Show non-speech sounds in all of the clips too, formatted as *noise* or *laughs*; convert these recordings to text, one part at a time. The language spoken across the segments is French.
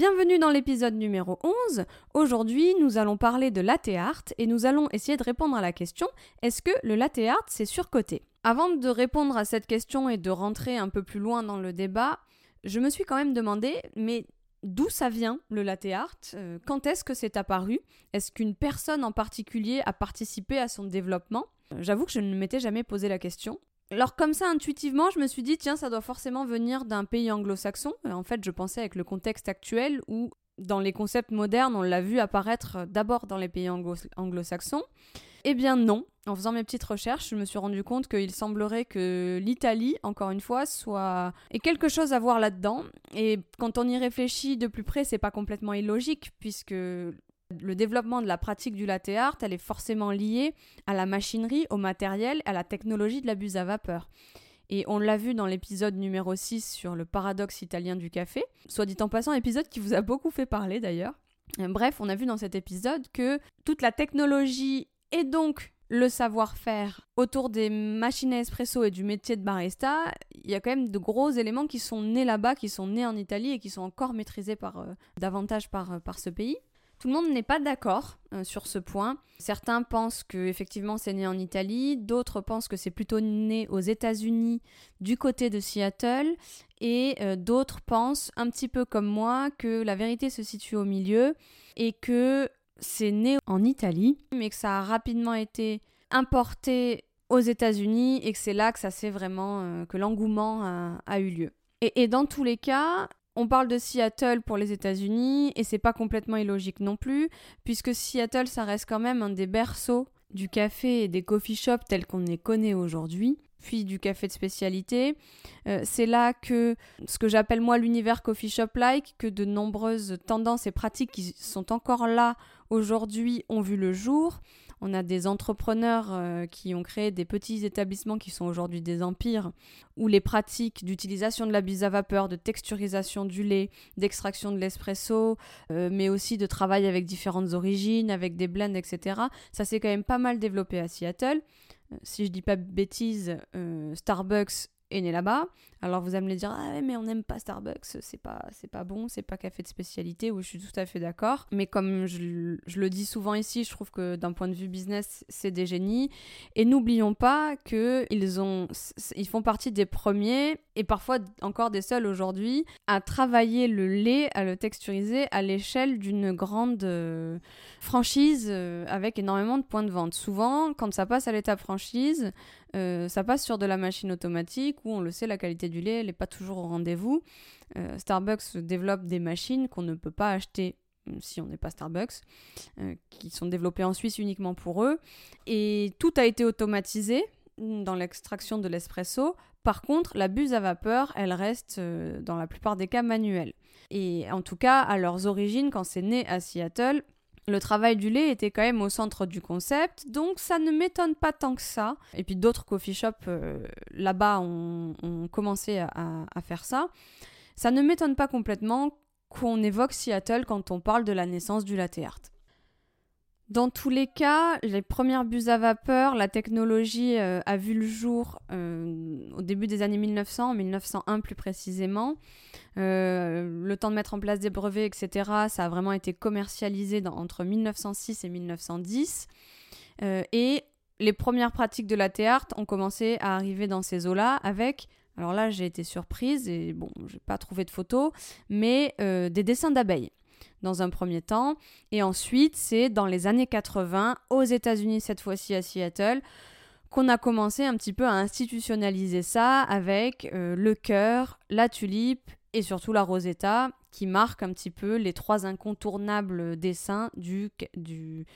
Bienvenue dans l'épisode numéro 11. Aujourd'hui, nous allons parler de latte et nous allons essayer de répondre à la question est-ce que le latte art c'est surcoté? Avant de répondre à cette question et de rentrer un peu plus loin dans le débat, je me suis quand même demandé mais d'où ça vient le latte euh, Quand est-ce que c'est apparu? Est-ce qu'une personne en particulier a participé à son développement? J'avoue que je ne m'étais jamais posé la question. Alors comme ça, intuitivement, je me suis dit, tiens, ça doit forcément venir d'un pays anglo-saxon. En fait, je pensais avec le contexte actuel où, dans les concepts modernes, on l'a vu apparaître d'abord dans les pays anglo-saxons. Eh bien non. En faisant mes petites recherches, je me suis rendu compte qu'il semblerait que l'Italie, encore une fois, soit ait quelque chose à voir là-dedans. Et quand on y réfléchit de plus près, c'est pas complètement illogique, puisque le développement de la pratique du latte art, elle est forcément liée à la machinerie, au matériel, à la technologie de la buse à vapeur. Et on l'a vu dans l'épisode numéro 6 sur le paradoxe italien du café, soit dit en passant, épisode qui vous a beaucoup fait parler d'ailleurs. Euh, bref, on a vu dans cet épisode que toute la technologie et donc le savoir-faire autour des machines à espresso et du métier de barista, il y a quand même de gros éléments qui sont nés là-bas, qui sont nés en Italie et qui sont encore maîtrisés par, euh, davantage euh, par ce pays. Tout le monde n'est pas d'accord euh, sur ce point. Certains pensent que effectivement c'est né en Italie, d'autres pensent que c'est plutôt né aux États-Unis du côté de Seattle et euh, d'autres pensent un petit peu comme moi que la vérité se situe au milieu et que c'est né en Italie mais que ça a rapidement été importé aux États-Unis et que c'est là que ça s'est vraiment euh, que l'engouement a, eu lieu. et, dans tous les cas, on parle de Seattle pour les États-Unis et c'est pas complètement illogique non plus, puisque Seattle ça reste quand même un des berceaux du café et des coffee shops tels qu'on les connaît aujourd'hui, puis du café de spécialité. Euh, c'est là que ce que j'appelle moi l'univers coffee shop-like, que de nombreuses tendances et pratiques qui sont encore là aujourd'hui ont vu le jour. On a des entrepreneurs euh, qui ont créé des petits établissements qui sont aujourd'hui des empires, où les pratiques d'utilisation de la bise à vapeur, de texturisation du lait, d'extraction de l'espresso, euh, mais aussi de travail avec différentes origines, avec des blends, etc., ça s'est quand même pas mal développé à Seattle. Euh, si je dis pas bêtises, Starbucks est né là-bas. Alors vous allez me dire ah mais on n'aime pas Starbucks, c'est pas c'est pas bon, c'est pas café de spécialité. Oui, je suis tout à fait d'accord. Mais comme je, je, le dis souvent ici, je trouve que d'un point de vue business, c'est des génies. Et n'oublions pas que ils ont ils font partie des premiers et parfois encore des seuls aujourd'hui à travailler le lait, à le texturiser à l'échelle d'une grande euh, franchise euh, avec énormément de points de vente. Souvent, quand ça passe à l'étape franchise, euh, ça passe sur de la machine automatique où on le sait, la qualité du lait n'est pas toujours au rendez-vous. Euh, Starbucks développe des machines qu'on ne peut pas acheter euh, si on n'est pas Starbucks, qui sont développées en Suisse uniquement pour eux. Et tout a été automatisé dans l'extraction de l'espresso. Par contre, la buse à vapeur, elle reste dans la plupart des cas manuelle. Et en tout cas, à leurs origines, quand c'est né à Seattle, le travail du lait était quand même au centre du concept, donc ça ne m'étonne pas tant que ça. Et puis d'autres coffee shops euh, là-bas ont, commencé à, faire ça. Ça ne m'étonne pas complètement qu'on évoque Seattle quand on parle de la naissance du latte art. Dans tous les cas, les premières buses à vapeur, la technologie euh, a vu le jour euh, au début des années 1900, en 1901 plus précisément. Euh, le temps de mettre en place des brevets, etc., ça a vraiment été commercialisé entre 1906 et 1910. et les premières pratiques de la art ont commencé à arriver dans ces eaux-là avec alors là, j'ai été surprise et bon, j'ai pas trouvé de photos, mais des dessins d'abeilles dans un premier temps. Et ensuite, c'est dans les années 80, aux États-Unis, cette fois-ci à Seattle, qu'on a commencé un petit peu à institutionnaliser ça avec euh, le cœur, la tulipe et surtout la Rosetta, qui marque un petit peu les trois incontournables dessins du, du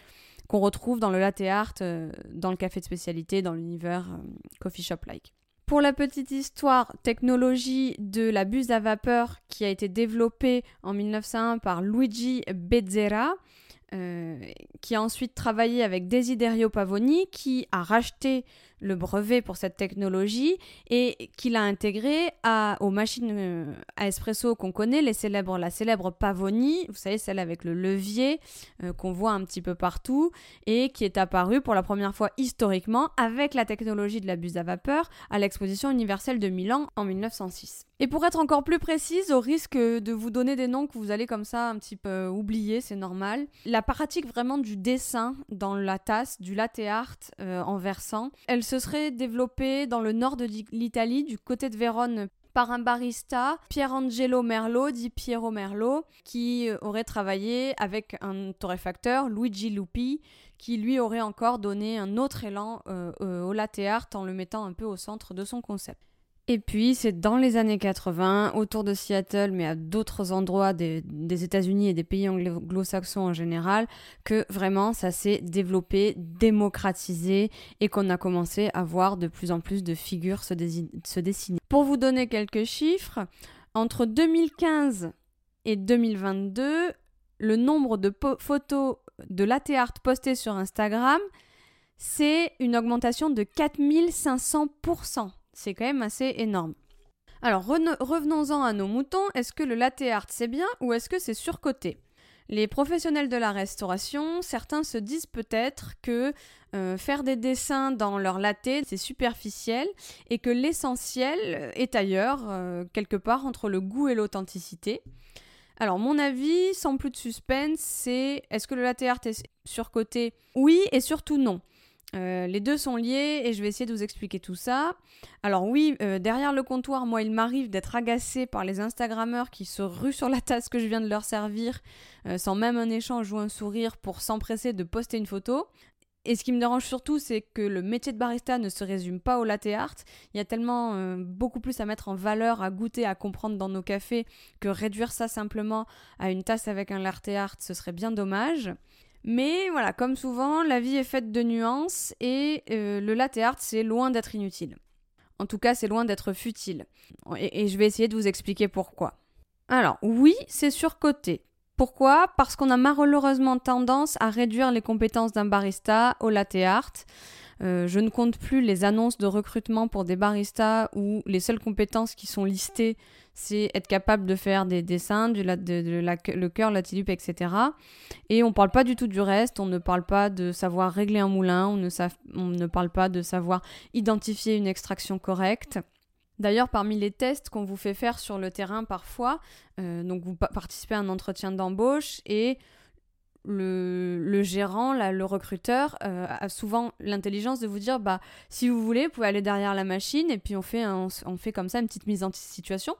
qu'on retrouve dans le latte art, euh, dans le café de spécialité, dans l'univers euh, coffee shop-like. Pour la petite histoire, technologie de la buse à vapeur qui a été développée en 1901 par Luigi Bezzera, euh, qui a ensuite travaillé avec Desiderio Pavoni, qui a racheté le brevet pour cette technologie et qu'il a intégré à, aux machines euh, à espresso qu'on connaît, les célèbres, la célèbre Pavoni, vous savez, celle avec le levier euh, qu'on voit un petit peu partout et qui est apparue pour la première fois historiquement avec la technologie de la buse à vapeur à l'exposition universelle de Milan en 1906. Et pour être encore plus précise, au risque de vous donner des noms que vous allez comme ça un petit peu oublier, c'est normal, la pratique vraiment du dessin dans la tasse, du latte art euh, en versant, elle se serait développée dans le nord de l'Italie, du côté de Vérone par un barista, Pierangelo Merlo, dit Piero Merlo, qui aurait travaillé avec un torréfacteur, Luigi Lupi, qui lui aurait encore donné un autre élan euh, euh, au latte art en le mettant un peu au centre de son concept. Et puis, c'est dans les années 80, autour de Seattle, mais à d'autres endroits des, États-Unis et des pays anglo-saxons en général, que vraiment ça s'est développé, démocratisé et qu'on a commencé à voir de plus en plus de figures se, dessiner. Pour vous donner quelques chiffres, entre 2015 et 2022, le nombre de photos de latte art postées sur Instagram, c'est une augmentation de 4500%. C'est quand même assez énorme. Alors revenons-en à nos moutons, est-ce que le latte art c'est bien ou est-ce que c'est surcoté? Les professionnels de la restauration, certains se disent peut-être que euh, faire des dessins dans leur latte, c'est superficiel et que l'essentiel est ailleurs, euh, quelque part entre le goût et l'authenticité. Alors mon avis, sans plus de suspense, c'est est-ce que le latte art est surcoté? Oui et surtout non. Euh, les deux sont liés et je vais essayer de vous expliquer tout ça. Alors oui, euh, derrière le comptoir, moi, il m'arrive d'être agacé par les Instagrammeurs qui se ruent sur la tasse que je viens de leur servir euh, sans même un échange ou un sourire pour s'empresser de poster une photo. Et ce qui me dérange surtout, c'est que le métier de barista ne se résume pas au latte art. Il y a tellement beaucoup plus à mettre en valeur, à goûter, à comprendre dans nos cafés que réduire ça simplement à une tasse avec un latte art, ce serait bien dommage. Mais voilà, comme souvent, la vie est faite de nuances et euh, le latte art, c'est loin d'être inutile. En tout cas, c'est loin d'être futile. Et, je vais essayer de vous expliquer pourquoi. Alors, oui, c'est surcoté. Pourquoi? Parce qu'on a malheureusement tendance à réduire les compétences d'un barista au latte art. Euh, je ne compte plus les annonces de recrutement pour des baristas où les seules compétences qui sont listées, c'est être capable de faire des dessins, du le cœur, la tilupe, etc. Et on ne parle pas du tout du reste, on ne parle pas de savoir régler un moulin, on ne, on ne parle pas de savoir identifier une extraction correcte. D'ailleurs, parmi les tests qu'on vous fait faire sur le terrain parfois, euh, donc vous participez à un entretien d'embauche et le, gérant, le recruteur, euh, a souvent l'intelligence de vous dire bah si vous voulez, vous pouvez aller derrière la machine et puis on fait, on fait comme ça une petite mise en situation.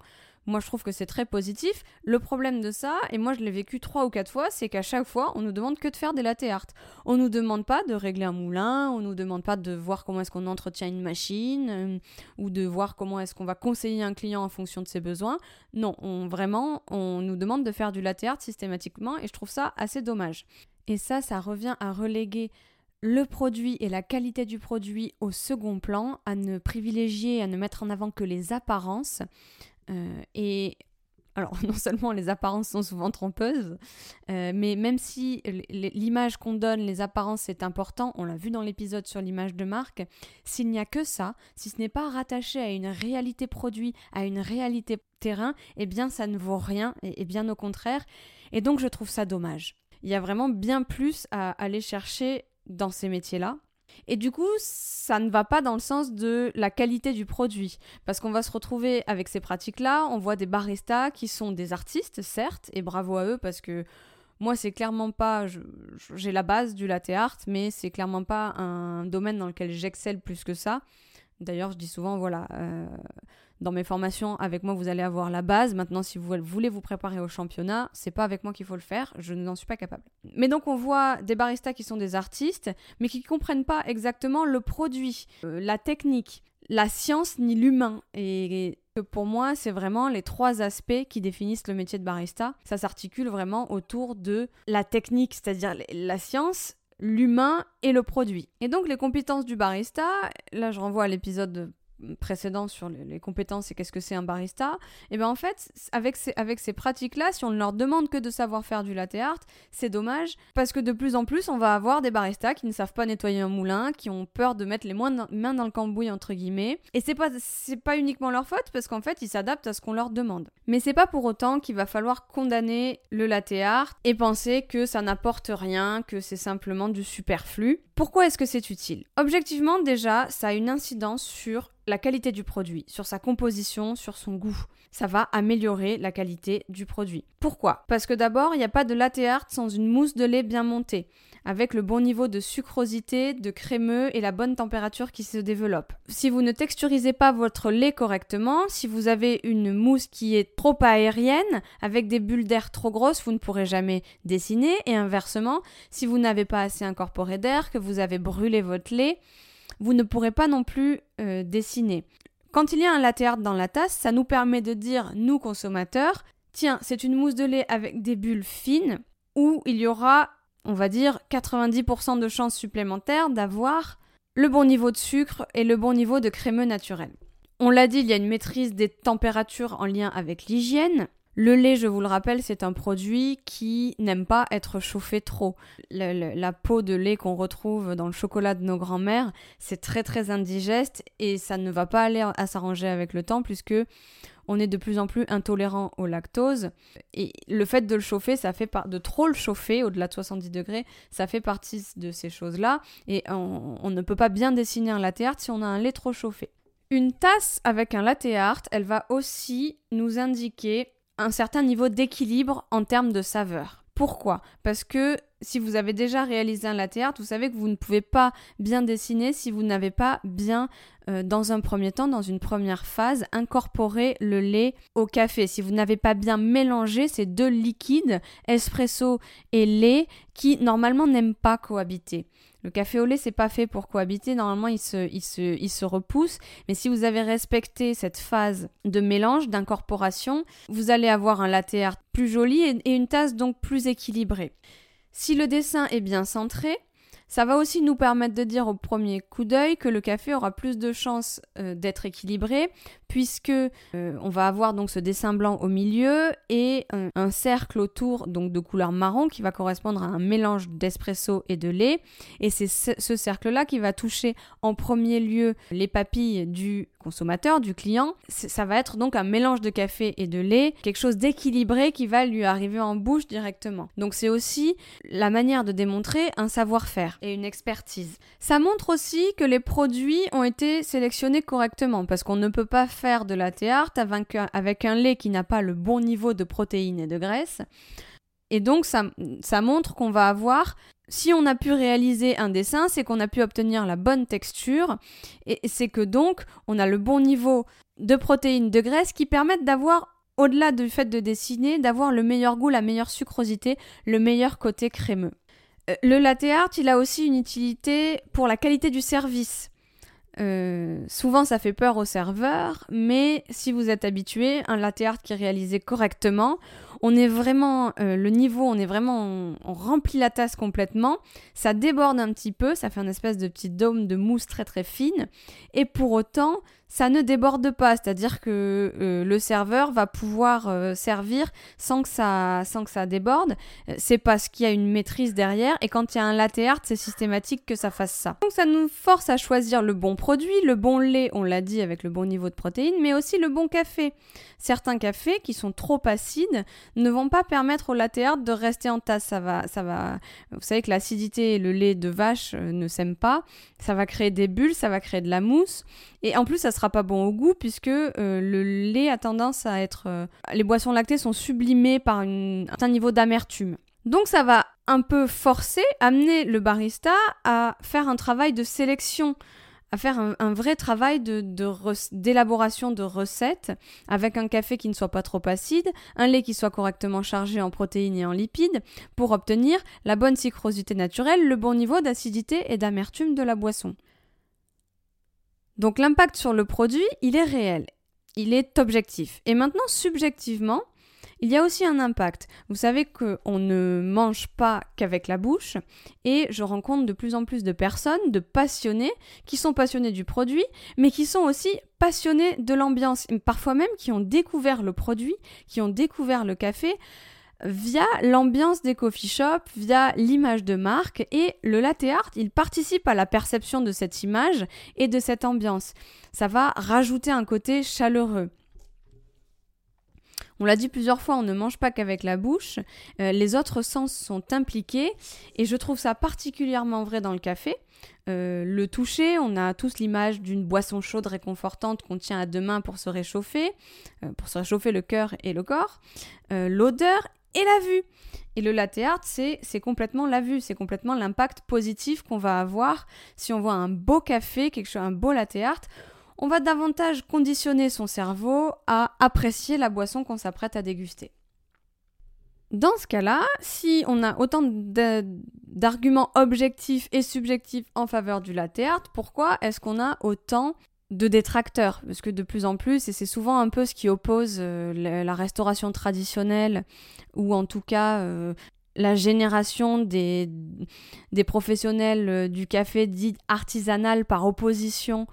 Moi, je trouve que c'est très positif. Le problème de ça, et moi je l'ai vécu trois ou quatre fois, c'est qu'à chaque fois, on nous demande que de faire des latte art. On nous demande pas de régler un moulin, on nous demande pas de voir comment est-ce qu'on entretient une machine, euh, ou de voir comment est-ce qu'on va conseiller un client en fonction de ses besoins. Non, on, vraiment, on nous demande de faire du latte art systématiquement, et je trouve ça assez dommage. Et ça, ça revient à reléguer le produit et la qualité du produit au second plan, à ne privilégier, à ne mettre en avant que les apparences. Euh, et alors, *laughs* non seulement les apparences sont souvent trompeuses, euh, mais même si l'image qu'on donne, les apparences, c'est important, on l'a vu dans l'épisode sur l'image de marque, s'il n'y a que ça, si ce n'est pas rattaché à une réalité produit, à une réalité terrain, eh bien ça ne vaut rien, et, bien au contraire. Et donc je trouve ça dommage. Il y a vraiment bien plus à aller chercher dans ces métiers-là. Et du coup, ça ne va pas dans le sens de la qualité du produit. Parce qu'on va se retrouver avec ces pratiques-là, on voit des baristas qui sont des artistes, certes, et bravo à eux parce que moi, c'est clairement pas. J'ai la base du latte art, mais c'est clairement pas un domaine dans lequel j'excelle plus que ça. D'ailleurs, je dis souvent, voilà, euh, dans mes formations, avec moi, vous allez avoir la base. Maintenant, si vous voulez vous préparer au championnat, c'est pas avec moi qu'il faut le faire. Je n'en suis pas capable. Mais donc, on voit des baristas qui sont des artistes, mais qui comprennent pas exactement le produit, euh, la technique, la science ni l'humain. Et pour moi, c'est vraiment les trois aspects qui définissent le métier de barista. Ça s'articule vraiment autour de la technique, c'est-à-dire la science, l'humain et le produit. Et donc les compétences du barista, là je renvoie à l'épisode précédent sur les, compétences et qu'est-ce que c'est un barista, et bien en fait, avec ces, avec ces pratiques-là, si on ne leur demande que de savoir faire du latte art, c'est dommage parce que de plus en plus, on va avoir des baristas qui ne savent pas nettoyer un moulin, qui ont peur de mettre les mains dans le cambouis entre guillemets, et c'est pas c'est pas uniquement leur faute parce qu'en fait, ils s'adaptent à ce qu'on leur demande. Mais c'est pas pour autant qu'il va falloir condamner le latte art et penser que ça n'apporte rien, que c'est simplement du superflu. Pourquoi est-ce que c'est utile? Objectivement, déjà, ça a une incidence sur la qualité du produit, sur sa composition, sur son goût. Ça va améliorer la qualité du produit. Pourquoi? Parce que d'abord, il n'y a pas de latte art sans une mousse de lait bien montée, avec le bon niveau de sucrosité, de crémeux et la bonne température qui se développe. Si vous ne texturisez pas votre lait correctement, si vous avez une mousse qui est trop aérienne, avec des bulles d'air trop grosses, vous ne pourrez jamais dessiner. Et inversement, si vous n'avez pas assez incorporé d'air, que vous avez brûlé votre lait, vous ne pourrez pas non plus euh, dessiner. Quand il y a un latte dans la tasse, ça nous permet de dire, nous consommateurs, tiens, c'est une mousse de lait avec des bulles fines, où il y aura, on va dire, 90% de chances supplémentaires d'avoir le bon niveau de sucre et le bon niveau de crémeux naturel. On l'a dit, il y a une maîtrise des températures en lien avec l'hygiène. Le lait, je vous le rappelle, c'est un produit qui n'aime pas être chauffé trop. la peau de lait qu'on retrouve dans le chocolat de nos grands-mères, c'est très très indigeste et ça ne va pas aller à s'arranger avec le temps puisque on est de plus en plus intolérant au lactose et le fait de le chauffer, ça fait de trop le chauffer au-delà de 70 degrés, ça fait partie de ces choses-là et on, ne peut pas bien dessiner un latte art si on a un lait trop chauffé. Une tasse avec un latte art, elle va aussi nous indiquer un certain niveau d'équilibre en termes de saveur. Pourquoi? Parce que si vous avez déjà réalisé un latte art, vous savez que vous ne pouvez pas bien dessiner si vous n'avez pas bien, euh, dans un premier temps, dans une première phase, incorporé le lait au café. Si vous n'avez pas bien mélangé ces deux liquides, espresso et lait, qui normalement n'aiment pas cohabiter. Le café au lait, c'est pas fait pour cohabiter. Normalement, il se, se, se repousse. Mais si vous avez respecté cette phase de mélange, d'incorporation, vous allez avoir un latte art plus joli et une tasse donc plus équilibrée. Si le dessin est bien centré, ça va aussi nous permettre de dire au premier coup d'œil que le café aura plus de chances euh, d'être équilibré puisque euh, on va avoir donc ce dessin blanc au milieu et un, cercle autour donc de couleur marron qui va correspondre à un mélange d'espresso et de lait et c'est ce, cercle là qui va toucher en premier lieu les papilles du consommateur, du client. Ça va être donc un mélange de café et de lait, quelque chose d'équilibré qui va lui arriver en bouche directement. Donc c'est aussi la manière de démontrer un savoir-faire et une expertise. Ça montre aussi que les produits ont été sélectionnés correctement parce qu'on ne peut pas faire de la théâtre avec un lait qui n'a pas le bon niveau de protéines et de graisse. Et donc ça, ça montre qu'on va avoir si on a pu réaliser un dessin, c'est qu'on a pu obtenir la bonne texture et c'est que donc on a le bon niveau de protéines, de graisse qui permettent d'avoir, au-delà du fait de dessiner, d'avoir le meilleur goût, la meilleure sucrosité, le meilleur côté crémeux. Euh, le latte art, il a aussi une utilité pour la qualité du service. Euh, souvent, ça fait peur aux serveurs, mais si vous êtes habitué, un latte art qui est réalisé correctement, on est vraiment, euh, le niveau, on est vraiment, on, remplit la tasse complètement, ça déborde un petit peu, ça fait un espèce de petit dôme de mousse très très fine, et pour autant, ça ne déborde pas, c'est-à-dire que euh, le serveur va pouvoir euh, servir sans que ça, sans que ça déborde. Euh, c'est parce qu'il y a une maîtrise derrière et quand il y a un latte art, c'est systématique que ça fasse ça. Donc ça nous force à choisir le bon produit, le bon lait, on l'a dit avec le bon niveau de protéines, mais aussi le bon café. Certains cafés qui sont trop acides ne vont pas permettre au latte art de rester en tasse. Ça va, ça va. Vous savez que l'acidité et le lait de vache ne s'aiment pas. Ça va créer des bulles, ça va créer de la mousse. Et en plus, ça sera pas bon au goût puisque euh, le lait a tendance à être. Euh, les boissons lactées sont sublimées par un certain niveau d'amertume. Donc ça va un peu forcer, amener le barista à faire un travail de sélection, à faire un, vrai travail d'élaboration de, de recettes avec un café qui ne soit pas trop acide, un lait qui soit correctement chargé en protéines et en lipides pour obtenir la bonne sucrosité naturelle, le bon niveau d'acidité et d'amertume de la boisson. Donc l'impact sur le produit, il est réel, il est objectif. Et maintenant, subjectivement, il y a aussi un impact. Vous savez qu'on ne mange pas qu'avec la bouche et je rencontre de plus en plus de personnes, de passionnés, qui sont passionnés du produit, mais qui sont aussi passionnés de l'ambiance, parfois même qui ont découvert le produit, qui ont découvert le café via l'ambiance des coffee shops, via l'image de marque et le latte art, il participe à la perception de cette image et de cette ambiance. Ça va rajouter un côté chaleureux. On l'a dit plusieurs fois, on ne mange pas qu'avec la bouche, euh, les autres sens sont impliqués et je trouve ça particulièrement vrai dans le café. Euh, le toucher, on a tous l'image d'une boisson chaude réconfortante qu'on tient à deux mains pour se réchauffer, euh, pour se réchauffer le cœur et le corps. L'odeur et la vue. Et le latte art, c'est complètement la vue, c'est complètement l'impact positif qu'on va avoir si on voit un beau café, quelque chose, un beau latte art. On va davantage conditionner son cerveau à apprécier la boisson qu'on s'apprête à déguster. Dans ce cas-là, si on a autant d'arguments objectifs et subjectifs en faveur du latte art, pourquoi est-ce qu'on a autant de détracteurs, parce que de plus en plus, et c'est souvent un peu ce qui oppose euh, la, restauration traditionnelle, ou en tout cas euh, la génération des, des professionnels euh, du café dit artisanal par opposition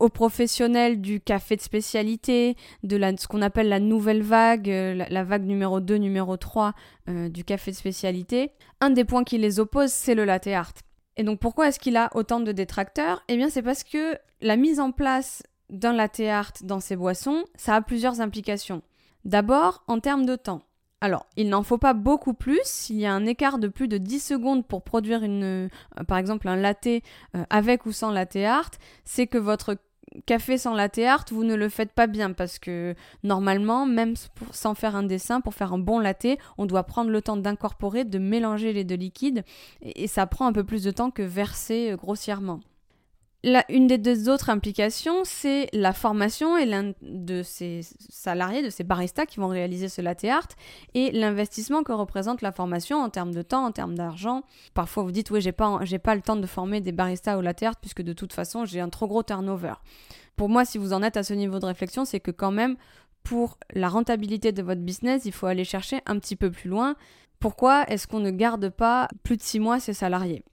aux professionnels du café de spécialité, de la, ce qu'on appelle la nouvelle vague, la, la, vague numéro 2, numéro 3 du café de spécialité. Un des points qui les oppose, c'est le latte art. Et donc pourquoi est-ce qu'il a autant de détracteurs? Eh bien c'est parce que la mise en place d'un latte art dans ces boissons, ça a plusieurs implications. D'abord, en termes de temps. Alors, il n'en faut pas beaucoup plus. S'il y a un écart de plus de 10 secondes pour produire euh, par exemple un latte euh, avec ou sans latte art, c'est que votre café sans latte art, vous ne le faites pas bien parce que normalement, même sans faire un dessin, pour faire un bon latte, on doit prendre le temps d'incorporer, de mélanger les deux liquides et, ça prend un peu plus de temps que verser euh, une des deux autres implications, c'est la formation et l'un de ces salariés, de ces baristas qui vont réaliser ce latte art et l'investissement que représente la formation en termes de temps, en termes d'argent. Parfois, vous dites, oui, j'ai pas, j'ai pas le temps de former des baristas au latte art puisque de toute façon, j'ai un trop gros turnover. Pour moi, si vous en êtes à ce niveau de réflexion, c'est que quand même, pour la rentabilité de votre business, il faut aller chercher un petit peu plus loin. Pourquoi est-ce qu'on ne garde pas plus de six mois ses salariés?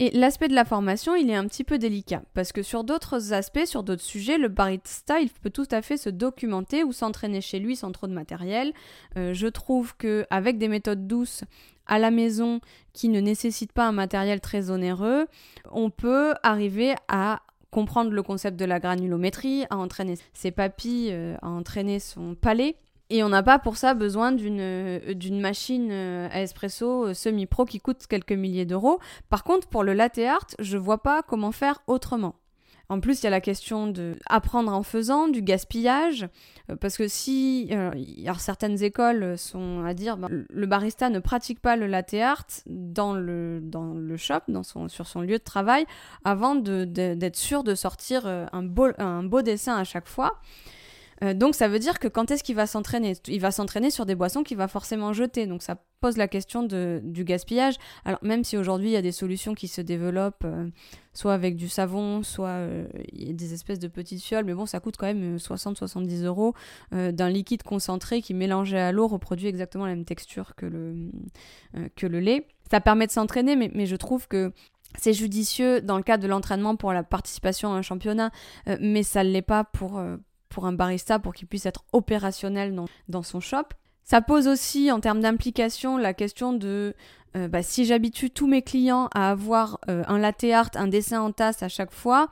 Et l'aspect de la formation, il est un petit peu délicat, parce que sur d'autres aspects, sur d'autres sujets, le barista, il peut tout à fait se documenter ou s'entraîner chez lui sans trop de matériel. Euh, je trouve que avec des méthodes douces à la maison qui ne nécessitent pas un matériel très onéreux, on peut arriver à comprendre le concept de la granulométrie, à entraîner ses papilles, euh, à entraîner son palais et on n'a pas pour ça besoin d'une euh, machine euh, à espresso euh, semi-pro qui coûte quelques milliers d'euros. Par contre, pour le latte art, je vois pas comment faire autrement. En plus, il y a la question de en faisant, du gaspillage, parce que si alors certaines écoles sont à dire ben, le barista ne pratique pas le latte art dans le dans le shop, dans son sur son lieu de travail, avant d'être sûr de sortir un beau un beau dessin à chaque fois. Euh, donc ça veut dire que quand est-ce qu'il va s'entraîner? Il va s'entraîner sur des boissons qu'il va forcément jeter. Donc ça pose la question du gaspillage. Alors même si aujourd'hui il y a des solutions qui se développent, euh, soit avec du savon, soit euh, des espèces de petites fioles, mais bon ça coûte quand même 60-70 euros d'un liquide concentré qui mélangé à l'eau reproduit exactement la même texture que le, lait. Ça permet de s'entraîner, mais, mais je trouve que c'est judicieux dans le cadre de l'entraînement pour la participation à un championnat, mais ça ne l'est pas pour, pour un barista pour qu'il puisse être opérationnel dans, dans son shop. Ça pose aussi en termes d'implication la question de euh, bah, si j'habitue tous mes clients à avoir euh, un latte art, un dessin en tasse à chaque fois,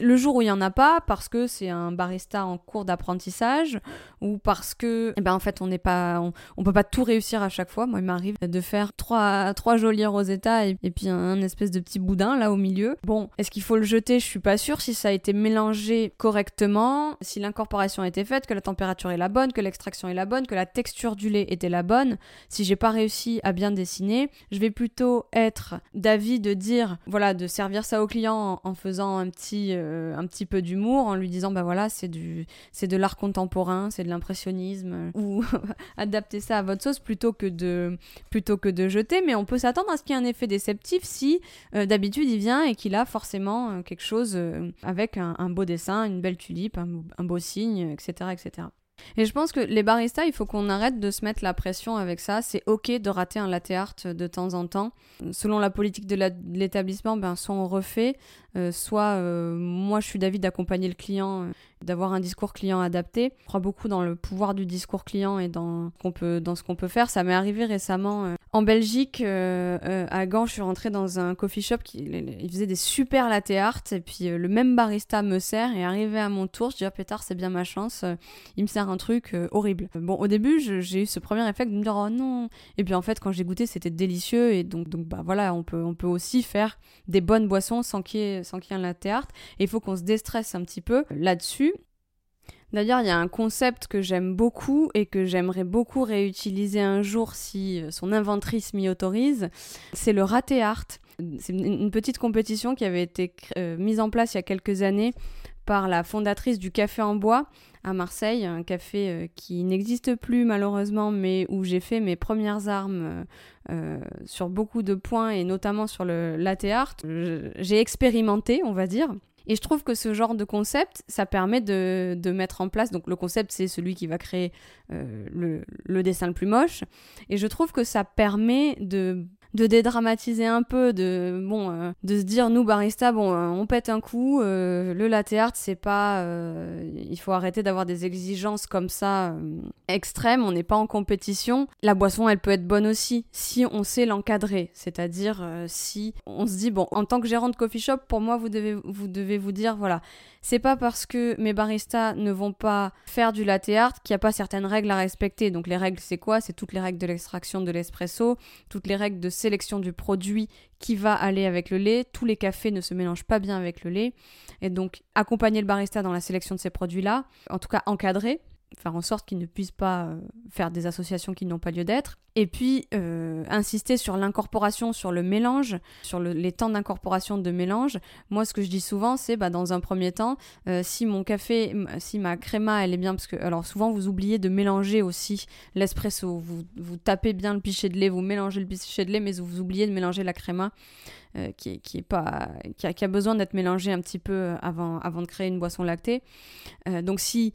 le jour où il n'y en a pas, parce que c'est un barista en cours d'apprentissage, ou parce que, eh ben, en fait, on n'est pas, on, peut pas tout réussir à chaque fois. Moi, il m'arrive de faire trois, trois jolis Rosetta et, puis un, espèce de petit boudin là au milieu. Bon, est-ce qu'il faut le jeter? Je suis pas sûre. Si ça a été mélangé correctement, si l'incorporation a été faite, que la température est la bonne, que l'extraction est la bonne, que la texture du lait était la bonne, si j'ai pas réussi à bien dessiner, Je vais plutôt être d'avis de dire, voilà, de servir ça au client en, faisant un petit, euh, un petit peu d'humour, en lui disant, bah voilà, c'est du, c'est de l'art contemporain, c'est de l'impressionnisme, ou *laughs* adapter ça à votre sauce plutôt que de, plutôt que de jeter. Mais on peut s'attendre à ce qu'il y ait un effet déceptif si euh, d'habitude il vient et qu'il a forcément euh, quelque chose avec un, beau dessin, une belle tulipe, un, un beau signe, etc., etc. Et je pense que les baristas, il faut qu'on arrête de se mettre la pression avec ça. C'est ok de rater un latte art de temps en temps. Selon la politique de l'établissement, ben, soit on refait, euh, soit euh, moi je suis d'avis d'accompagner le client, euh, d'avoir un discours client adapté. Je crois beaucoup dans le pouvoir du discours client et dans, qu'on peut, dans ce qu'on peut faire. Ça m'est arrivé récemment en Belgique, à Gand, je suis rentrée dans un coffee shop qui faisait des super latte art et puis le même barista me sert et arrivé à mon tour, je dis oh pétard c'est bien ma chance, il me sert un truc horrible. Bon au début j'ai eu ce premier effet de me dire oh non et puis en fait quand j'ai goûté c'était délicieux et donc donc bah voilà on peut on peut aussi faire des bonnes boissons sans qu'il y ait sans qu'il y ait un latte art. Et il faut qu'on se déstresse un petit peu là-dessus. D'ailleurs, il y a un concept que j'aime beaucoup et que j'aimerais beaucoup réutiliser un jour si euh, son inventrice m'y autorise. C'est le ratte art. C'est une petite compétition qui avait été euh, mise en place il y a quelques années par la fondatrice du Café en Bois à Marseille, un café euh, qui n'existe plus malheureusement, mais où j'ai fait mes premières armes sur beaucoup de points et notamment sur le latte art. J'ai expérimenté, on va dire. Et je trouve que ce genre de concept, ça permet de, mettre en place. Donc le concept, c'est celui qui va créer euh, le, dessin le plus moche. Et je trouve que ça permet de de dédramatiser un peu, de bon, euh, de se dire nous barista, bon, euh, on pète un coup, euh, le latte art c'est pas, il faut arrêter d'avoir des exigences comme ça extrêmes, on n'est pas en compétition. La boisson, elle peut être bonne aussi si on sait l'encadrer, c'est-à-dire si on se dit bon, en tant que gérant de coffee shop, pour moi vous devez vous devez vous dire voilà, c'est pas parce que mes baristas ne vont pas faire du latte art qu'il n'y a pas certaines règles à respecter. Donc les règles, c'est quoi? C'est toutes les règles de l'extraction de l'espresso, toutes les règles de sélection du produit qui va aller avec le lait. Tous les cafés ne se mélangent pas bien avec le lait. Et donc accompagner le barista dans la sélection de ces produits-là, en tout cas encadrer, faire en sorte qu'ils ne puissent pas euh, faire des associations qui n'ont pas lieu d'être. Et puis euh, insister sur l'incorporation, sur le mélange, sur les temps d'incorporation de mélange. Moi, ce que je dis souvent, c'est bah, dans un premier temps, euh, si mon café, si ma créma, elle est bien, parce que alors souvent vous oubliez de mélanger aussi l'espresso. Vous, vous tapez bien le pichet de lait, vous mélangez le pichet de lait, mais vous oubliez de mélanger la créma. qui, qui, est pas, a, qui, a, besoin d'être mélangé un petit peu avant, avant de créer une boisson lactée. donc si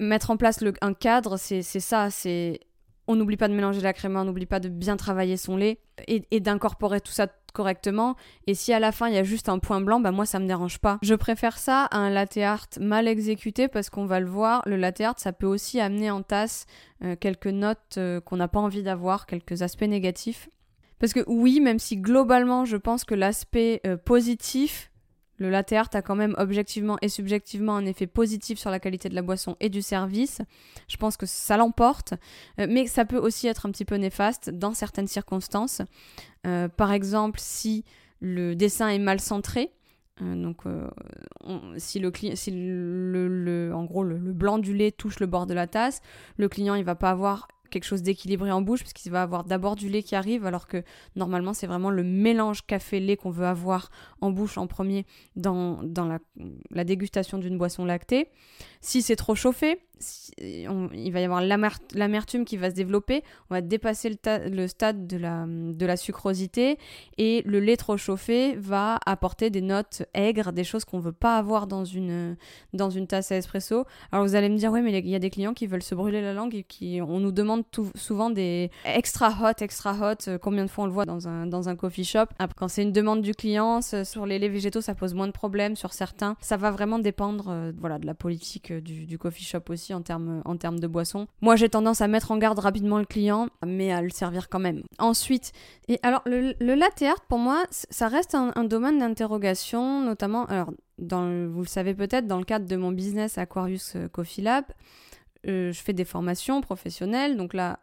mettre en place un cadre, c'est ça, c'est on n'oublie pas de mélanger la crème, on n'oublie pas de bien travailler son lait et, d'incorporer tout ça correctement. Et si à la fin il y a juste un point blanc, bah moi ça me dérange pas. Je préfère ça à un latte art mal exécuté parce qu'on va le voir, le latte art ça peut aussi amener en tasse euh, quelques notes euh, qu'on n'a pas envie d'avoir, quelques aspects négatifs. Parce que oui, même si globalement je pense que l'aspect euh, positif le latte art a quand même objectivement et subjectivement un effet positif sur la qualité de la boisson et du service. Je pense que ça l'emporte, euh, mais ça peut aussi être un petit peu néfaste dans certaines circonstances. Euh, par exemple, si le dessin est mal centré, donc, si le, blanc du lait touche le bord de la tasse, le client il va pas avoir quelque chose d'équilibré en bouche, parce qu'il va avoir d'abord du lait qui arrive, alors que normalement c'est vraiment le mélange café-lait qu'on veut avoir en bouche en premier dans, la dégustation d'une boisson lactée. Si c'est trop chauffé, il va y avoir l'amertume qui va se développer, on va dépasser le, stade de la, sucrosité et le lait trop chauffé va apporter des notes aigres, des choses qu'on ne veut pas avoir dans une, tasse à espresso. Alors vous allez me dire, oui, mais il y a des clients qui veulent se brûler la langue et qui, on nous demande souvent des extra hot, extra hot, euh, combien de fois on le voit dans un, coffee shop. Quand c'est une demande du client, sur les laits végétaux, ça pose moins de problèmes, sur certains, ça va vraiment dépendre euh, voilà, de la politique euh, du coffee shop aussi en termes en termes de boisson. Moi, j'ai tendance à mettre en garde rapidement le client, mais à le servir quand même. Ensuite, et alors le, le latte art, pour moi, ça reste un, domaine d'interrogation, notamment, alors, vous le savez peut-être, dans le cadre de mon business Aquarius euh, Coffee Lab, euh, je fais des formations professionnelles, donc là,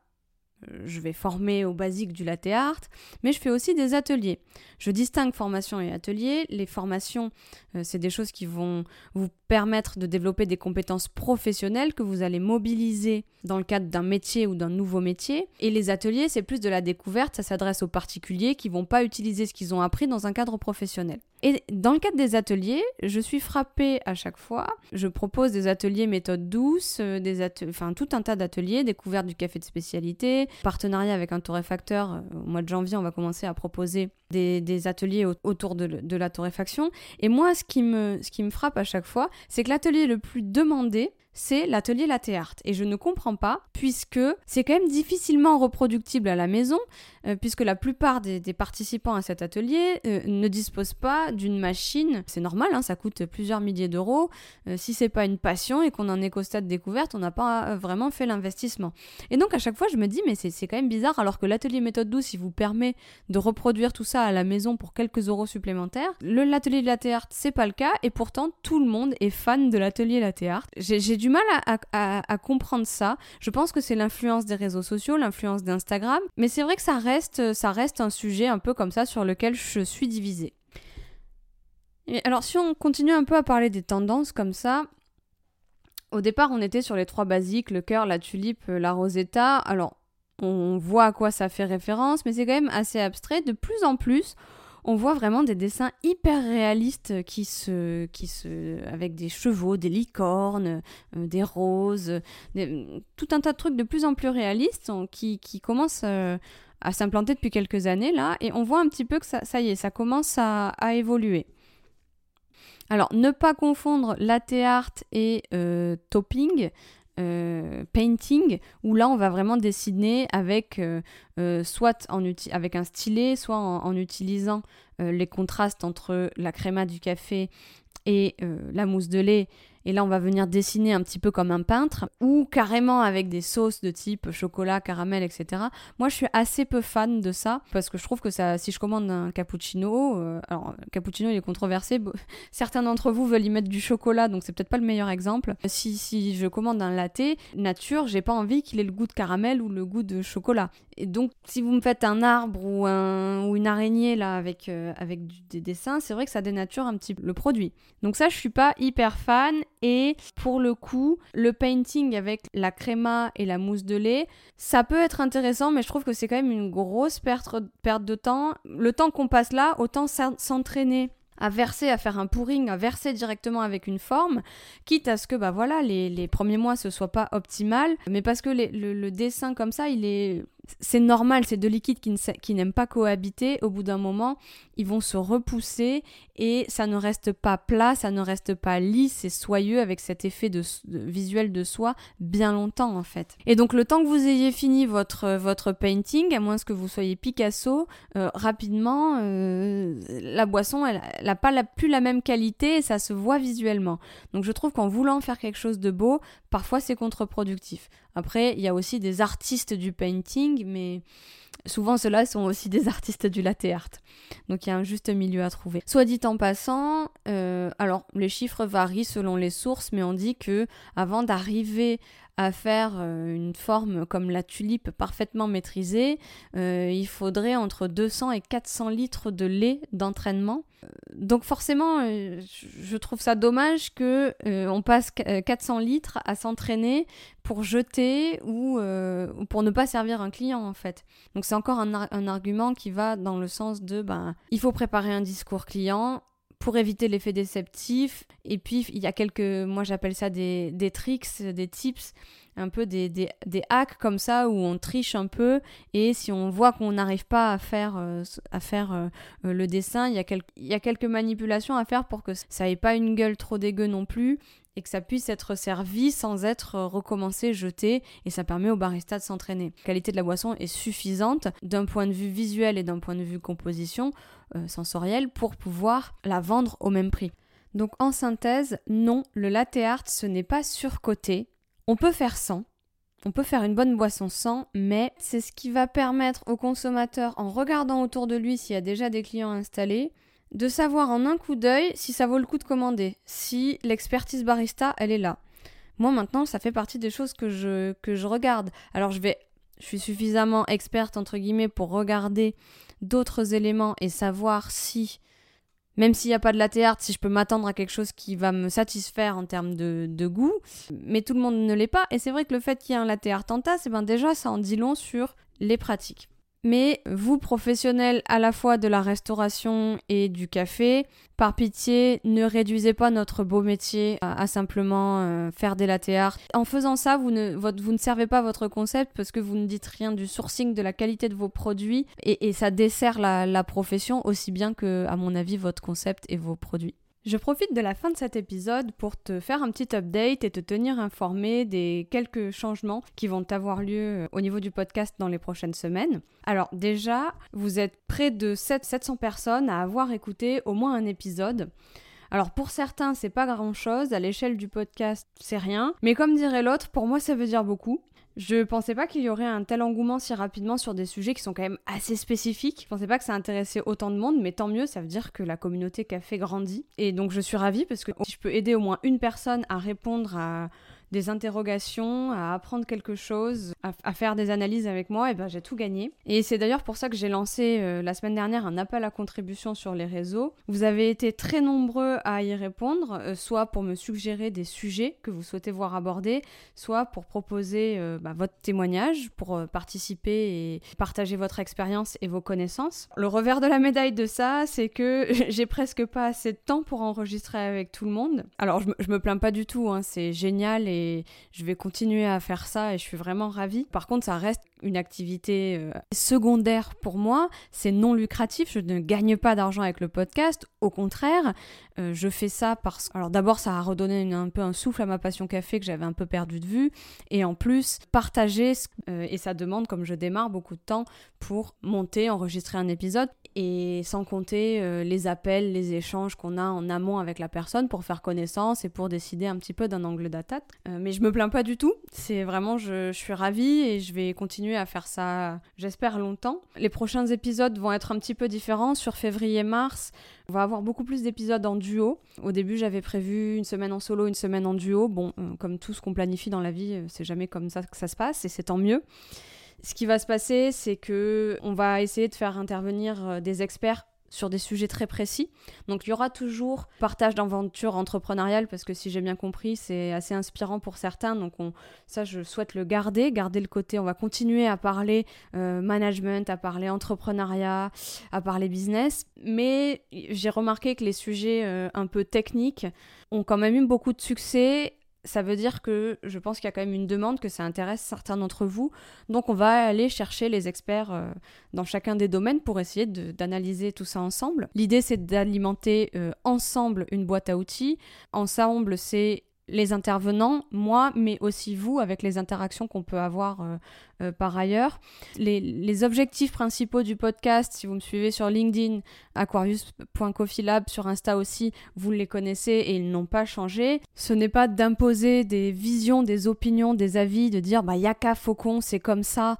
je vais former au basique du latte art, mais je fais aussi des ateliers. Je distingue formation et atelier. Les formations, euh, c'est des choses qui vont vous permettre de développer des compétences professionnelles que vous allez mobiliser dans le cadre d'un métier ou d'un nouveau métier. Et les ateliers, c'est plus de la découverte, ça s'adresse aux particuliers qui vont pas utiliser ce qu'ils ont appris dans un cadre professionnel. Et dans le cadre des ateliers, je suis frappée à chaque fois. Je propose des ateliers méthode douce, euh, des enfin tout un tas d'ateliers, découverte du café de spécialité, partenariat avec un torréfacteur. Au mois de janvier, on va commencer à proposer des, ateliers autour de, de, la torréfaction. Et moi, ce qui me, ce qui me frappe à chaque fois, c'est que l'atelier le plus demandé, c'est l'atelier latte art. Et je ne comprends pas, puisque c'est quand même difficilement reproductible à la maison, euh, puisque la plupart des, participants à cet atelier euh, ne disposent pas d'une machine. C'est normal, hein, ça coûte plusieurs milliers d'euros. Euh, si c'est pas une passion et qu'on en est qu'au stade découverte, on n'a pas vraiment fait l'investissement. Et donc à chaque fois, je me dis, mais c'est quand même bizarre, alors que l'atelier méthode douce, il vous permet de reproduire tout ça à la maison pour quelques euros supplémentaires. L'atelier de latte art, c'est pas le cas, et pourtant tout le monde est fan de l'atelier latte art. J'ai du mal à, comprendre ça. Je pense que c'est l'influence des réseaux sociaux, l'influence d'Instagram, mais c'est vrai que ça reste, ça reste un sujet un peu comme ça sur lequel je suis divisée. Et alors si on continue un peu à parler des tendances comme ça, au départ on était sur les trois basiques, le cœur, la tulipe, la rosetta. Alors on voit à quoi ça fait référence, mais c'est quand même assez abstrait. De plus en plus, on voit vraiment des dessins hyper réalistes qui se, qui se, avec des chevaux, des licornes, euh, des roses, tout un tas de trucs de plus en plus réalistes qui, qui commencent euh, à s'implanter depuis quelques années là, et on voit un petit peu que ça, ça y est, ça commence à, évoluer. Alors, ne pas confondre latte art et euh, topping. Euh, painting où là on va vraiment dessiner avec euh, soit en avec un stylet, soit en, utilisant les contrastes entre la créma du café et la mousse de lait et là on va venir dessiner un petit peu comme un peintre, ou carrément avec des sauces de type chocolat, caramel, etc. Moi je suis assez peu fan de ça, parce que je trouve que ça, si je commande un cappuccino, euh, alors cappuccino il est controversé, *laughs* certains d'entre vous veulent y mettre du chocolat, donc c'est peut-être pas le meilleur exemple. Si, si je commande un latte nature, j'ai pas envie qu'il ait le goût de caramel ou le goût de chocolat. Et donc si vous me faites un arbre ou, un, ou une araignée là avec, euh, avec des dessins, c'est vrai que ça dénature un petit peu le produit. Donc ça je suis pas hyper fan et pour le coup, le painting avec la créma et la mousse de lait, ça peut être intéressant, mais je trouve que c'est quand même une grosse perte, de temps. Le temps qu'on passe là, autant s'entraîner à verser, à faire un pouring, à verser directement avec une forme, quitte à ce que bah voilà les, premiers mois ce soit pas optimal, mais parce que le, dessin comme ça, il est c'est normal, c'est deux liquides qui, n'aiment pas cohabiter. Au bout d'un moment, ils vont se repousser et ça ne reste pas plat, ça ne reste pas lisse et soyeux avec cet effet visuel de soi bien longtemps en fait. Et donc le temps que vous ayez fini votre, painting, à moins que vous soyez Picasso, euh, rapidement, euh, la boisson, elle n'a pas plus la même qualité et ça se voit visuellement. Donc je trouve qu'en voulant faire quelque chose de beau, parfois c'est contre-productif. Après, il y a aussi des artistes du painting, mais souvent ceux-là sont aussi des artistes du latte art. Donc il y a un juste milieu à trouver. Soit dit en passant, euh, alors les chiffres varient selon les sources, mais on dit que avant d'arriver à faire euh, une forme comme la tulipe parfaitement maîtrisée, euh, il faudrait entre 200 et 400 litres de lait d'entraînement. Euh, donc forcément, je trouve ça dommage que on passe 400 litres à s'entraîner pour jeter ou, pour ne pas servir un client en fait. Donc c'est encore un, argument qui va dans le sens de ben il faut préparer un discours client, pour éviter l'effet déceptif. Et puis, il y a quelques, moi j'appelle ça des, des tricks, des tips, un peu des, des, des, hacks comme ça où on triche un peu. Et si on voit qu'on n'arrive pas à faire, euh, à faire euh, euh, le dessin, il y, a y a quelques manipulations à faire pour que ça ait pas une gueule trop dégueu non plus et que ça puisse être servi sans être recommencé, jeté, et ça permet au barista de s'entraîner. La qualité de la boisson est suffisante d'un point de vue visuel et d'un point de vue composition sensorielle pour pouvoir la vendre au même prix. Donc en synthèse, non, le latte art ce n'est pas surcoté. On peut faire sans, on peut faire une bonne boisson sans, mais c'est ce qui va permettre au consommateur, en regardant autour de lui s'il y a déjà des clients installés, de savoir en un coup d'œil si ça vaut le coup de commander, si l'expertise barista, elle est là. Moi maintenant, ça fait partie des choses que je, que je regarde. Alors je vais je suis suffisamment experte entre guillemets pour regarder d'autres éléments et savoir si même s'il n'y a pas de latte art, si je peux m'attendre à quelque chose qui va me satisfaire en termes de, goût, mais tout le monde ne l'est pas. Et c'est vrai que le fait qu'il y ait un latte art en tasse, eh ben déjà, ça en dit long sur les pratiques. Mais vous, professionnels à la fois de la restauration et du café, par pitié, ne réduisez pas notre beau métier à, simplement euh, faire des latte art. En faisant ça, vous ne, servez pas votre concept parce que vous ne dites rien du sourcing, de la qualité de vos produits et, ça dessert la, la profession aussi bien que, à mon avis, votre concept et vos produits. Je profite de la fin de cet épisode pour te faire un petit update et te tenir informé des quelques changements qui vont avoir lieu euh, au niveau du podcast dans les prochaines semaines. Alors déjà, vous êtes près de 700 personnes à avoir écouté au moins un épisode. Alors pour certains, c'est pas grand chose, à l'échelle du podcast, c'est rien, mais comme dirait l'autre, pour moi ça veut dire beaucoup. Je pensais pas qu'il y aurait un tel engouement si rapidement sur des sujets qui sont quand même assez spécifiques. Je pensais pas que ça intéressait autant de monde, mais tant mieux, ça veut dire que la communauté café grandit. Et donc je suis ravie parce que si je peux aider au moins une personne à répondre à des interrogations, à apprendre quelque chose, à, faire des analyses avec moi, et ben j'ai tout gagné. Et c'est d'ailleurs pour ça que j'ai lancé euh, la semaine dernière un appel à contribution sur les réseaux. Vous avez été très nombreux à y répondre, euh, soit pour me suggérer des sujets que vous souhaitez voir abordés, soit pour proposer euh, bah, votre témoignage, pour participer et partager votre expérience et vos connaissances. Le revers de la médaille de ça, c'est que *laughs* j'ai presque pas assez de temps pour enregistrer avec tout le monde. Alors je me, me plains pas du tout, hein, c'est génial et je vais continuer à faire ça et je suis vraiment ravie. Par contre, ça reste une activité euh, secondaire pour moi, c'est non lucratif, je ne gagne pas d'argent avec le podcast, au contraire, euh, je fais ça parce que, alors d'abord ça a redonné un peu un souffle à ma passion café que j'avais un peu perdu de vue, et en plus partager, euh, et ça demande comme je démarre beaucoup de temps pour monter, enregistrer un épisode, et sans compter les appels, les échanges qu'on a en amont avec la personne pour faire connaissance et pour décider un petit peu d'un angle d'attaque. mais je me plains pas du tout, c'est vraiment, je, je suis ravie et je vais continuer à faire ça, j'espère, longtemps. Les prochains épisodes vont être un petit peu différents. Sur février-mars, on va avoir beaucoup plus d'épisodes en duo. Au début, j'avais prévu une semaine en solo, une semaine en duo. Bon, euh, comme tout ce qu'on planifie dans la vie, euh, c'est jamais comme ça que ça se passe et c'est tant mieux. Ce qui va se passer, c'est que on va essayer de faire intervenir euh, des experts sur des sujets très précis. Donc il y aura toujours partage d'aventures entrepreneuriales parce que si j'ai bien compris, c'est assez inspirant pour certains. Donc on, ça, je souhaite le garder, garder le côté. On va continuer à parler euh, management, à parler entrepreneuriat, à parler business. Mais j'ai remarqué que les sujets euh, un peu techniques ont quand même eu beaucoup de succès ça veut dire que je pense qu'il y a quand même une demande, que ça intéresse certains d'entre vous. Donc on va aller chercher les experts euh, dans chacun des domaines pour essayer d'analyser tout ça ensemble. L'idée c'est d'alimenter euh, ensemble une boîte à outils. Ensemble c'est les intervenants, moi, mais aussi vous, avec les interactions qu'on peut avoir euh, par ailleurs. Les, objectifs principaux du podcast, si vous me suivez sur LinkedIn, aquarius.coffeelab, sur Insta aussi, vous les connaissez et ils n'ont pas changé. Ce n'est pas d'imposer des visions, des opinions, des avis, de dire bah yaka faucon, c'est comme ça.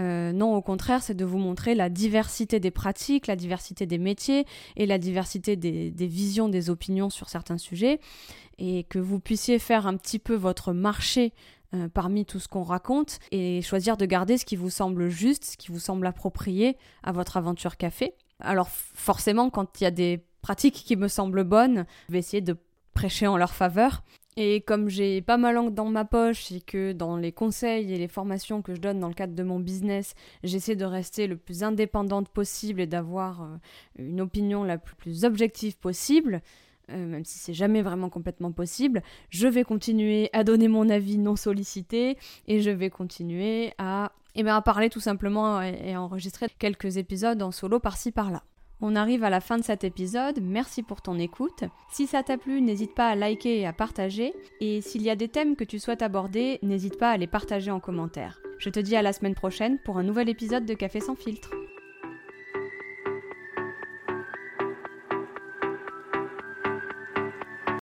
Euh, non, au contraire, c'est de vous montrer la diversité des pratiques, la diversité des métiers et la diversité des, visions, des opinions sur certains sujets et que vous puissiez faire un petit peu votre marché euh, parmi tout ce qu'on raconte et choisir de garder ce qui vous semble juste, ce qui vous semble approprié à votre aventure café. Alors forcément, quand il y a des pratiques qui me semblent bonnes, je vais essayer de prêcher en leur faveur. Et comme j'ai pas ma langue dans ma poche et que dans les conseils et les formations que je donne dans le cadre de mon business, j'essaie de rester le plus indépendante possible et d'avoir euh, une opinion la plus objective possible, euh, même si c'est jamais vraiment complètement possible, je vais continuer à donner mon avis non sollicité et je vais continuer à, eh bien, à parler tout simplement et, à enregistrer quelques épisodes en solo par-ci par-là. On arrive à la fin de cet épisode, merci pour ton écoute. Si ça t'a plu, n'hésite pas à liker et à partager. Et s'il y a des thèmes que tu souhaites aborder, n'hésite pas à les partager en commentaire. Je te dis à la semaine prochaine pour un nouvel épisode de Café sans filtre.